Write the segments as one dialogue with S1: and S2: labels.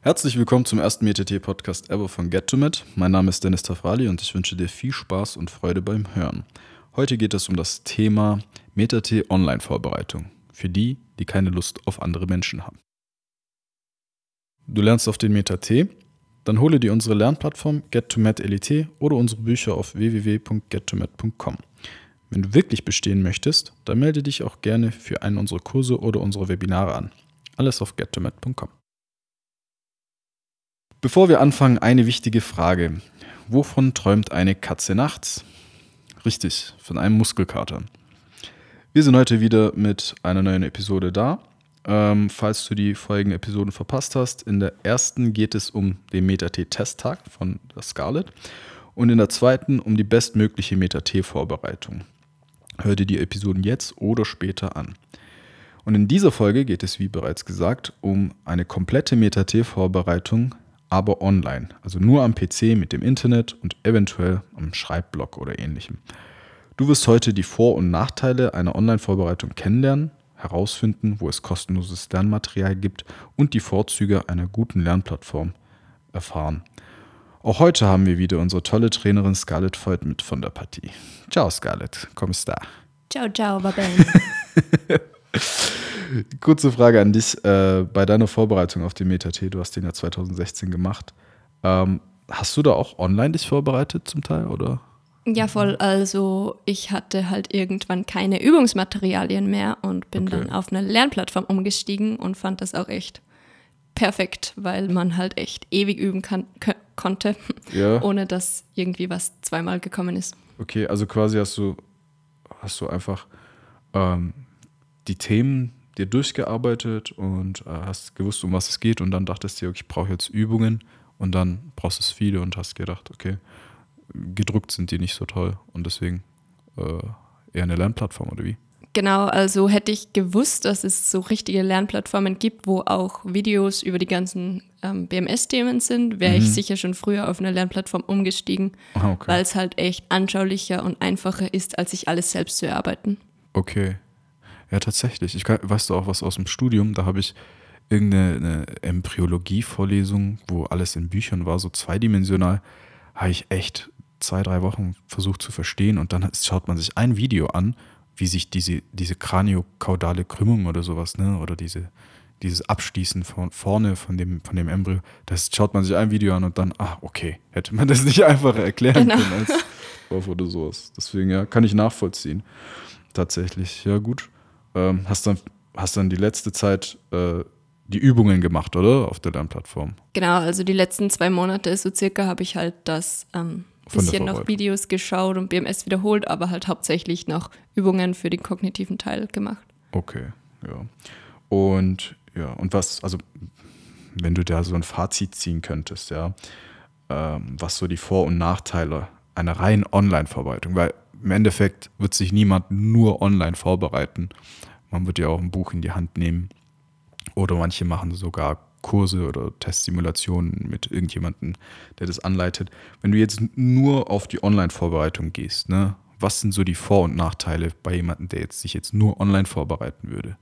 S1: Herzlich willkommen zum ersten MetaT-Podcast ever von GetToMet. Mein Name ist Dennis Tafrali und ich wünsche dir viel Spaß und Freude beim Hören. Heute geht es um das Thema MetaT Online-Vorbereitung für die, die keine Lust auf andere Menschen haben. Du lernst auf den MetaT? Dann hole dir unsere Lernplattform GetToMet LIT oder unsere Bücher auf www.gettomet.com. Wenn du wirklich bestehen möchtest, dann melde dich auch gerne für einen unserer Kurse oder unsere Webinare an. Alles auf gettomet.com. Bevor wir anfangen, eine wichtige Frage. Wovon träumt eine Katze nachts? Richtig, von einem Muskelkater. Wir sind heute wieder mit einer neuen Episode da. Ähm, falls du die folgenden Episoden verpasst hast, in der ersten geht es um den Meta-T-Testtag von der Scarlett und in der zweiten um die bestmögliche Meta-T-Vorbereitung. Hör dir die Episoden jetzt oder später an. Und in dieser Folge geht es, wie bereits gesagt, um eine komplette Meta-T-Vorbereitung aber online, also nur am PC mit dem Internet und eventuell am Schreibblock oder ähnlichem. Du wirst heute die Vor- und Nachteile einer Online-Vorbereitung kennenlernen, herausfinden, wo es kostenloses Lernmaterial gibt und die Vorzüge einer guten Lernplattform erfahren. Auch heute haben wir wieder unsere tolle Trainerin Scarlett Voigt mit von der Partie. Ciao Scarlett, come sta?
S2: Ciao, ciao, Babel.
S1: Kurze Frage an dich. Äh, bei deiner Vorbereitung auf den MetaT, du hast den ja 2016 gemacht. Ähm, hast du da auch online dich vorbereitet zum Teil, oder?
S2: Ja, voll. Also ich hatte halt irgendwann keine Übungsmaterialien mehr und bin okay. dann auf eine Lernplattform umgestiegen und fand das auch echt perfekt, weil man halt echt ewig üben kann, konnte, ja. ohne dass irgendwie was zweimal gekommen ist.
S1: Okay, also quasi hast du, hast du einfach ähm, die Themen dir durchgearbeitet und äh, hast gewusst, um was es geht und dann dachtest du dir, okay, ich brauche jetzt Übungen und dann brauchst du es viele und hast gedacht, okay, gedruckt sind die nicht so toll und deswegen äh, eher eine Lernplattform oder wie?
S2: Genau, also hätte ich gewusst, dass es so richtige Lernplattformen gibt, wo auch Videos über die ganzen ähm, BMS-Themen sind, wäre mhm. ich sicher schon früher auf eine Lernplattform umgestiegen, ah, okay. weil es halt echt anschaulicher und einfacher ist, als sich alles selbst zu erarbeiten.
S1: Okay, ja, tatsächlich. Ich kann, weißt du auch was aus dem Studium? Da habe ich irgendeine Embryologie-Vorlesung, wo alles in Büchern war, so zweidimensional, habe ich echt zwei, drei Wochen versucht zu verstehen und dann schaut man sich ein Video an, wie sich diese, diese kraniokaudale Krümmung oder sowas, ne, oder diese, dieses Abschließen von vorne von dem, von dem Embryo, das schaut man sich ein Video an und dann, ah, okay, hätte man das nicht einfacher erklären genau. können als Dorf oder sowas. Deswegen, ja, kann ich nachvollziehen. Tatsächlich, ja, gut ähm, hast, dann, hast dann die letzte Zeit äh, die Übungen gemacht, oder? Auf der Lernplattform.
S2: Genau, also die letzten zwei Monate so circa habe ich halt das ähm, bisschen noch Videos geschaut und BMS wiederholt, aber halt hauptsächlich noch Übungen für den kognitiven Teil gemacht.
S1: Okay, ja. Und ja, und was, also wenn du da so ein Fazit ziehen könntest, ja, ähm, was so die Vor- und Nachteile einer reinen Online-Vorbereitung, weil im Endeffekt wird sich niemand nur online vorbereiten. Man wird ja auch ein Buch in die Hand nehmen. Oder manche machen sogar Kurse oder Testsimulationen mit irgendjemandem, der das anleitet. Wenn du jetzt nur auf die Online-Vorbereitung gehst, ne, was sind so die Vor- und Nachteile bei jemandem, der jetzt sich jetzt nur online vorbereiten würde?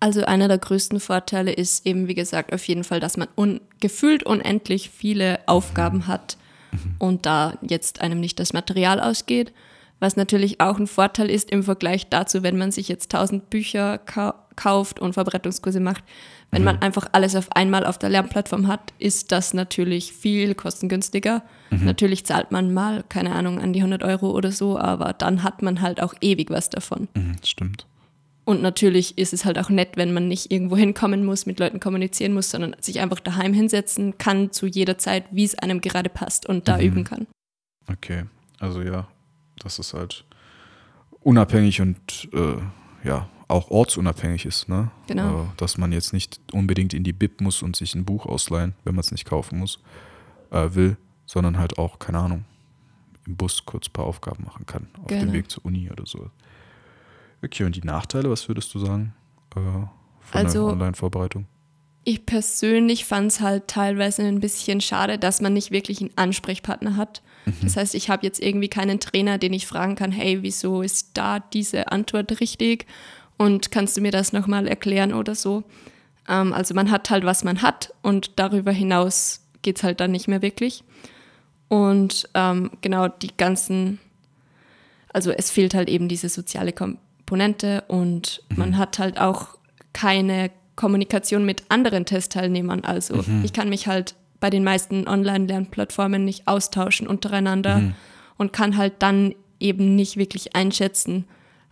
S2: Also einer der größten Vorteile ist eben, wie gesagt, auf jeden Fall, dass man un gefühlt unendlich viele Aufgaben mhm. hat mhm. und da jetzt einem nicht das Material ausgeht was natürlich auch ein Vorteil ist im Vergleich dazu, wenn man sich jetzt tausend Bücher kauft und Verbreitungskurse macht. Wenn mhm. man einfach alles auf einmal auf der Lernplattform hat, ist das natürlich viel kostengünstiger. Mhm. Natürlich zahlt man mal, keine Ahnung, an die 100 Euro oder so, aber dann hat man halt auch ewig was davon.
S1: Mhm, stimmt.
S2: Und natürlich ist es halt auch nett, wenn man nicht irgendwo hinkommen muss, mit Leuten kommunizieren muss, sondern sich einfach daheim hinsetzen kann zu jeder Zeit, wie es einem gerade passt und da mhm. üben kann.
S1: Okay, also ja, dass es halt unabhängig und äh, ja, auch ortsunabhängig ist. Ne?
S2: Genau.
S1: Äh, dass man jetzt nicht unbedingt in die Bib muss und sich ein Buch ausleihen, wenn man es nicht kaufen muss, äh, will, sondern halt auch, keine Ahnung, im Bus kurz ein paar Aufgaben machen kann, auf genau. dem Weg zur Uni oder so. Okay, und die Nachteile, was würdest du sagen äh, von
S2: also,
S1: der Online-Vorbereitung?
S2: Ich persönlich fand es halt teilweise ein bisschen schade, dass man nicht wirklich einen Ansprechpartner hat. Mhm. Das heißt, ich habe jetzt irgendwie keinen Trainer, den ich fragen kann, hey, wieso ist da diese Antwort richtig? Und kannst du mir das nochmal erklären oder so? Ähm, also man hat halt, was man hat und darüber hinaus geht es halt dann nicht mehr wirklich. Und ähm, genau die ganzen, also es fehlt halt eben diese soziale Komponente und mhm. man hat halt auch keine Kommunikation mit anderen Testteilnehmern. Also mhm. ich kann mich halt bei den meisten Online-Lernplattformen nicht austauschen untereinander mhm. und kann halt dann eben nicht wirklich einschätzen,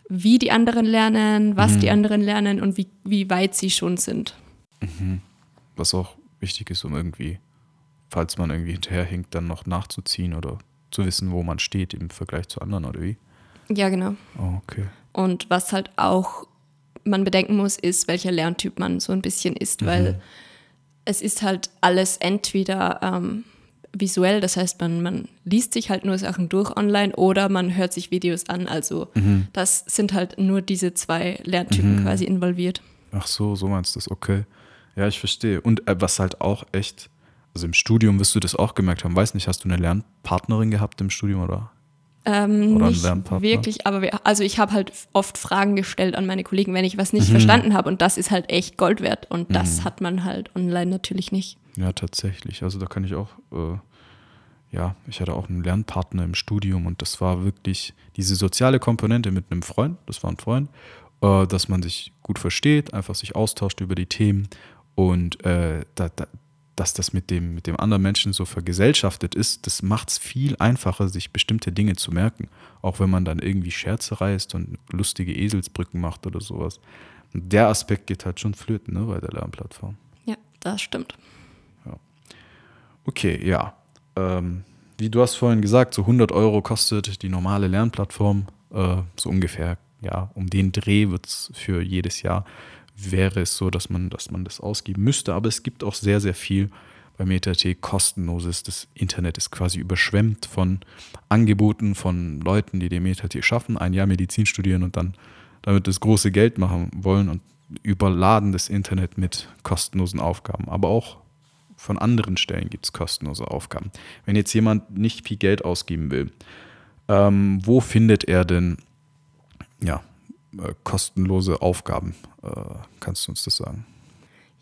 S2: wie die anderen lernen, was mhm. die anderen lernen und wie, wie weit sie schon sind.
S1: Mhm. Was auch wichtig ist, um irgendwie, falls man irgendwie hinterherhinkt, dann noch nachzuziehen oder zu wissen, wo man steht im Vergleich zu anderen oder wie?
S2: Ja, genau.
S1: Oh, okay.
S2: Und was halt auch man bedenken muss, ist, welcher Lerntyp man so ein bisschen ist, mhm. weil es ist halt alles entweder ähm, visuell, das heißt, man, man liest sich halt nur Sachen durch online oder man hört sich Videos an. Also mhm. das sind halt nur diese zwei Lerntypen mhm. quasi involviert.
S1: Ach so, so meinst du das, okay. Ja, ich verstehe. Und äh, was halt auch echt, also im Studium wirst du das auch gemerkt haben, weiß nicht, hast du eine Lernpartnerin gehabt im Studium oder?
S2: Ähm, oder nicht wirklich, aber wir, also ich habe halt oft Fragen gestellt an meine Kollegen, wenn ich was nicht mhm. verstanden habe und das ist halt echt Gold wert und das mhm. hat man halt online natürlich nicht.
S1: Ja, tatsächlich. Also da kann ich auch, äh, ja, ich hatte auch einen Lernpartner im Studium und das war wirklich diese soziale Komponente mit einem Freund, das war ein Freund, äh, dass man sich gut versteht, einfach sich austauscht über die Themen und äh, da, da, dass das mit dem, mit dem anderen Menschen so vergesellschaftet ist, das macht es viel einfacher, sich bestimmte Dinge zu merken. Auch wenn man dann irgendwie Scherze reißt und lustige Eselsbrücken macht oder sowas. Der Aspekt geht halt schon flöten ne, bei der Lernplattform.
S2: Ja, das stimmt.
S1: Okay, ja. Ähm, wie du hast vorhin gesagt, so 100 Euro kostet die normale Lernplattform. Äh, so ungefähr, ja, um den Dreh wird es für jedes Jahr wäre es so, dass man, dass man das ausgeben müsste. Aber es gibt auch sehr, sehr viel bei MetaT kostenloses. Das Internet ist quasi überschwemmt von Angeboten von Leuten, die den MetaT schaffen, ein Jahr Medizin studieren und dann damit das große Geld machen wollen und überladen das Internet mit kostenlosen Aufgaben. Aber auch von anderen Stellen gibt es kostenlose Aufgaben. Wenn jetzt jemand nicht viel Geld ausgeben will, ähm, wo findet er denn ja, äh, kostenlose Aufgaben. Äh, kannst du uns das sagen?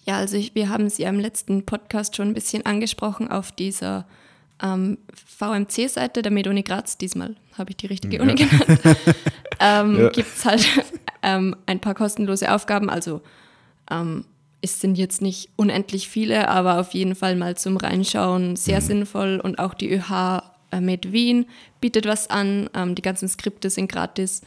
S2: Ja, also ich, wir haben sie ja im letzten Podcast schon ein bisschen angesprochen auf dieser ähm, VMC-Seite der MedUni Graz. Diesmal habe ich die richtige ja. Uni genannt. ähm, ja. Gibt es halt ähm, ein paar kostenlose Aufgaben. Also ähm, es sind jetzt nicht unendlich viele, aber auf jeden Fall mal zum Reinschauen sehr mhm. sinnvoll. Und auch die ÖH äh, Med Wien bietet was an. Ähm, die ganzen Skripte sind gratis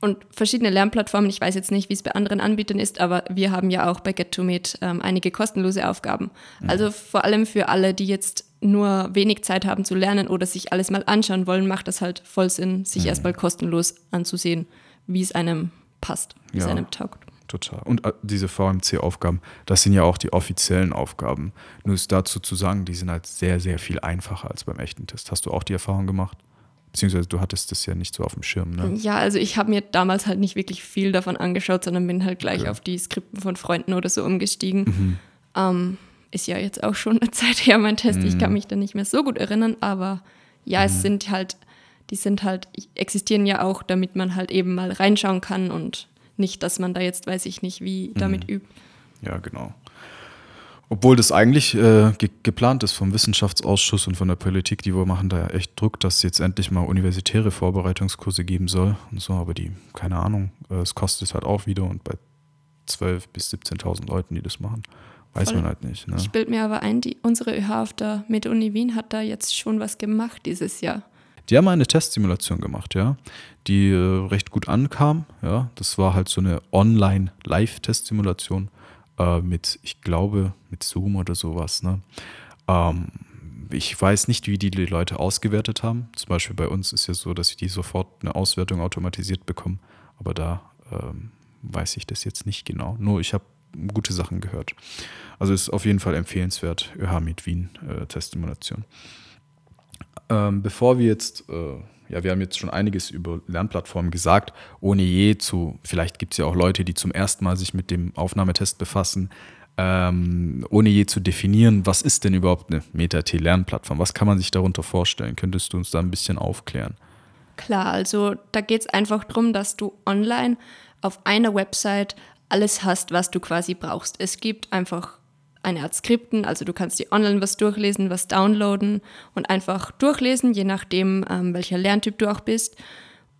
S2: und verschiedene Lernplattformen. Ich weiß jetzt nicht, wie es bei anderen Anbietern ist, aber wir haben ja auch bei GetToMeet ähm, einige kostenlose Aufgaben. Mhm. Also vor allem für alle, die jetzt nur wenig Zeit haben zu lernen oder sich alles mal anschauen wollen, macht das halt voll Sinn, sich mhm. erstmal kostenlos anzusehen, wie es einem passt, wie ja, es einem taugt.
S1: Total. Und äh, diese VMC-Aufgaben, das sind ja auch die offiziellen Aufgaben. Nur ist dazu zu sagen, die sind halt sehr, sehr viel einfacher als beim echten Test. Hast du auch die Erfahrung gemacht? Beziehungsweise du hattest das ja nicht so auf dem Schirm, ne?
S2: Ja, also ich habe mir damals halt nicht wirklich viel davon angeschaut, sondern bin halt gleich ja. auf die Skripten von Freunden oder so umgestiegen. Mhm. Ähm, ist ja jetzt auch schon eine Zeit her, mein Test. Mhm. Ich kann mhm. mich da nicht mehr so gut erinnern, aber ja, mhm. es sind halt, die sind halt, existieren ja auch, damit man halt eben mal reinschauen kann und nicht, dass man da jetzt, weiß ich nicht, wie damit mhm. übt.
S1: Ja, genau. Obwohl das eigentlich äh, ge geplant ist vom Wissenschaftsausschuss und von der Politik, die wir machen da ja echt Druck, dass es jetzt endlich mal universitäre Vorbereitungskurse geben soll und so, aber die, keine Ahnung, äh, es kostet es halt auch wieder und bei 12.000 bis 17.000 Leuten, die das machen, weiß Voll. man halt nicht. Ne?
S2: Ich bilde mir aber ein, die, unsere ÖH auf der Med-Uni Wien hat da jetzt schon was gemacht dieses Jahr.
S1: Die haben eine Testsimulation gemacht, ja, die äh, recht gut ankam. Ja, das war halt so eine Online-Live-Testsimulation äh, mit, ich glaube, mit Zoom oder sowas. Ne? Ähm, ich weiß nicht, wie die, die Leute ausgewertet haben. Zum Beispiel bei uns ist ja so, dass die sofort eine Auswertung automatisiert bekommen. Aber da ähm, weiß ich das jetzt nicht genau. Nur ich habe gute Sachen gehört. Also ist auf jeden Fall empfehlenswert, ÖH mit Wien äh, Testsimulation. Ähm, bevor wir jetzt äh, ja, wir haben jetzt schon einiges über Lernplattformen gesagt, ohne je zu, vielleicht gibt es ja auch Leute, die zum ersten Mal sich mit dem Aufnahmetest befassen. ähm, ohne je zu definieren, was ist denn überhaupt eine Meta-T-Lernplattform? Was kann man sich darunter vorstellen? Könntest du uns da ein bisschen aufklären?
S2: Klar, also da geht es einfach darum, dass du online auf einer Website alles hast, was du quasi brauchst. Es gibt einfach eine Art Skripten, also du kannst dir online was durchlesen, was downloaden und einfach durchlesen, je nachdem, ähm, welcher Lerntyp du auch bist,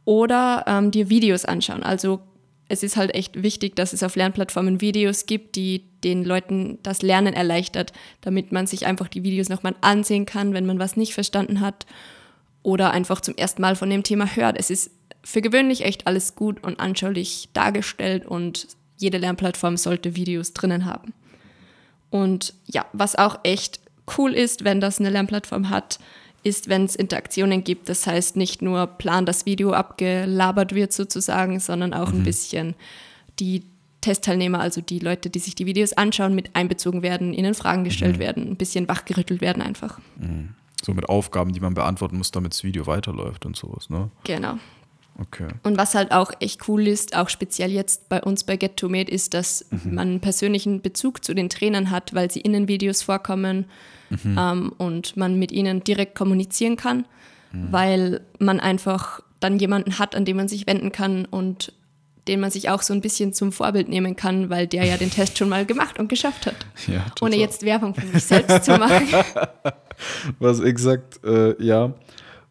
S2: oder ähm, dir Videos anschauen. Also es ist halt echt wichtig, dass es auf Lernplattformen Videos gibt, die den Leuten das Lernen erleichtert, damit man sich einfach die Videos nochmal ansehen kann, wenn man was nicht verstanden hat oder einfach zum ersten Mal von dem Thema hört. Es ist für gewöhnlich echt alles gut und anschaulich dargestellt und jede Lernplattform sollte Videos drinnen haben. Und ja, was auch echt cool ist, wenn das eine Lernplattform hat, ist, wenn es Interaktionen gibt. Das heißt, nicht nur plan das Video abgelabert wird sozusagen, sondern auch mhm. ein bisschen die Testteilnehmer, also die Leute, die sich die Videos anschauen, mit einbezogen werden, ihnen Fragen gestellt mhm. werden, ein bisschen wachgerüttelt werden einfach.
S1: Mhm. So mit Aufgaben, die man beantworten muss, damit das Video weiterläuft und sowas, ne?
S2: Genau.
S1: Okay.
S2: Und was halt auch echt cool ist, auch speziell jetzt bei uns bei Get to Made, ist, dass mhm. man einen persönlichen Bezug zu den Trainern hat, weil sie in den Videos vorkommen mhm. ähm, und man mit ihnen direkt kommunizieren kann, mhm. weil man einfach dann jemanden hat, an den man sich wenden kann und den man sich auch so ein bisschen zum Vorbild nehmen kann, weil der ja den Test schon mal gemacht und geschafft hat. Ja, Ohne jetzt Werbung für mich selbst zu machen.
S1: Was exakt, äh, ja,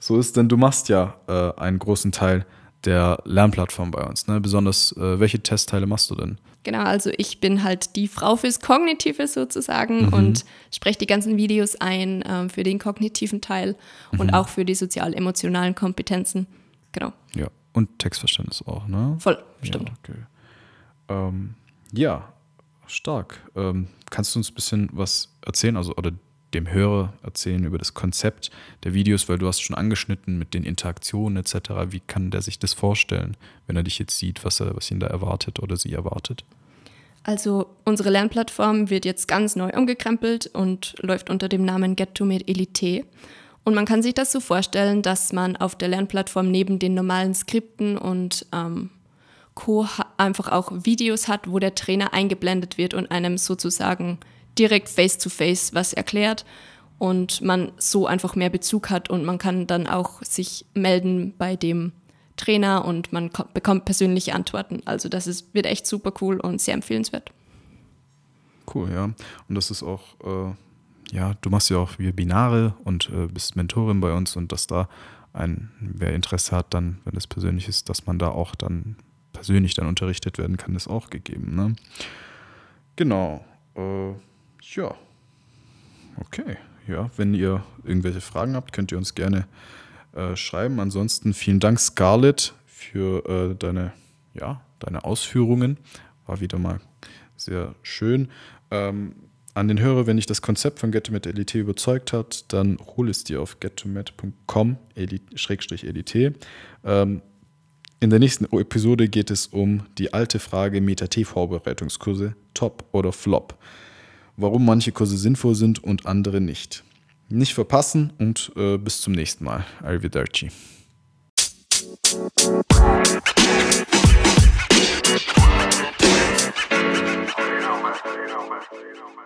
S1: so ist, denn du machst ja äh, einen großen Teil der Lernplattform bei uns. Ne? Besonders, äh, welche Testteile machst du denn?
S2: Genau, also ich bin halt die Frau fürs Kognitive sozusagen mhm. und spreche die ganzen Videos ein ähm, für den kognitiven Teil mhm. und auch für die sozial-emotionalen Kompetenzen. Genau.
S1: Ja, und Textverständnis auch, ne?
S2: Voll, stimmt.
S1: Ja, okay. ähm, ja stark. Ähm, kannst du uns ein bisschen was erzählen, also oder dem Hörer erzählen über das Konzept der Videos, weil du hast schon angeschnitten mit den Interaktionen etc. Wie kann der sich das vorstellen, wenn er dich jetzt sieht, was, er, was ihn da erwartet oder sie erwartet?
S2: Also unsere Lernplattform wird jetzt ganz neu umgekrempelt und läuft unter dem Namen Get to Meet Elite. Und man kann sich das so vorstellen, dass man auf der Lernplattform neben den normalen Skripten und ähm, Co. einfach auch Videos hat, wo der Trainer eingeblendet wird und einem sozusagen direkt face-to-face -face was erklärt und man so einfach mehr Bezug hat und man kann dann auch sich melden bei dem Trainer und man bekommt persönliche Antworten. Also das ist, wird echt super cool und sehr empfehlenswert.
S1: Cool, ja. Und das ist auch, äh, ja, du machst ja auch Webinare und äh, bist Mentorin bei uns und dass da ein, wer Interesse hat, dann, wenn es persönlich ist, dass man da auch dann persönlich dann unterrichtet werden kann, ist auch gegeben. Ne? Genau. Äh, ja. Okay. Ja, wenn ihr irgendwelche Fragen habt, könnt ihr uns gerne äh, schreiben. Ansonsten vielen Dank, Scarlett, für äh, deine, ja, deine Ausführungen. War wieder mal sehr schön. Ähm, an den Hörer, wenn dich das Konzept von GetToMed Elite überzeugt hat, dann hol es dir auf gettomed.com-elite. Ähm, in der nächsten Episode geht es um die alte Frage Meta-T-Vorbereitungskurse, Top oder Flop warum manche Kurse sinnvoll sind und andere nicht. Nicht verpassen und äh, bis zum nächsten Mal. Arrivederci. You know, man.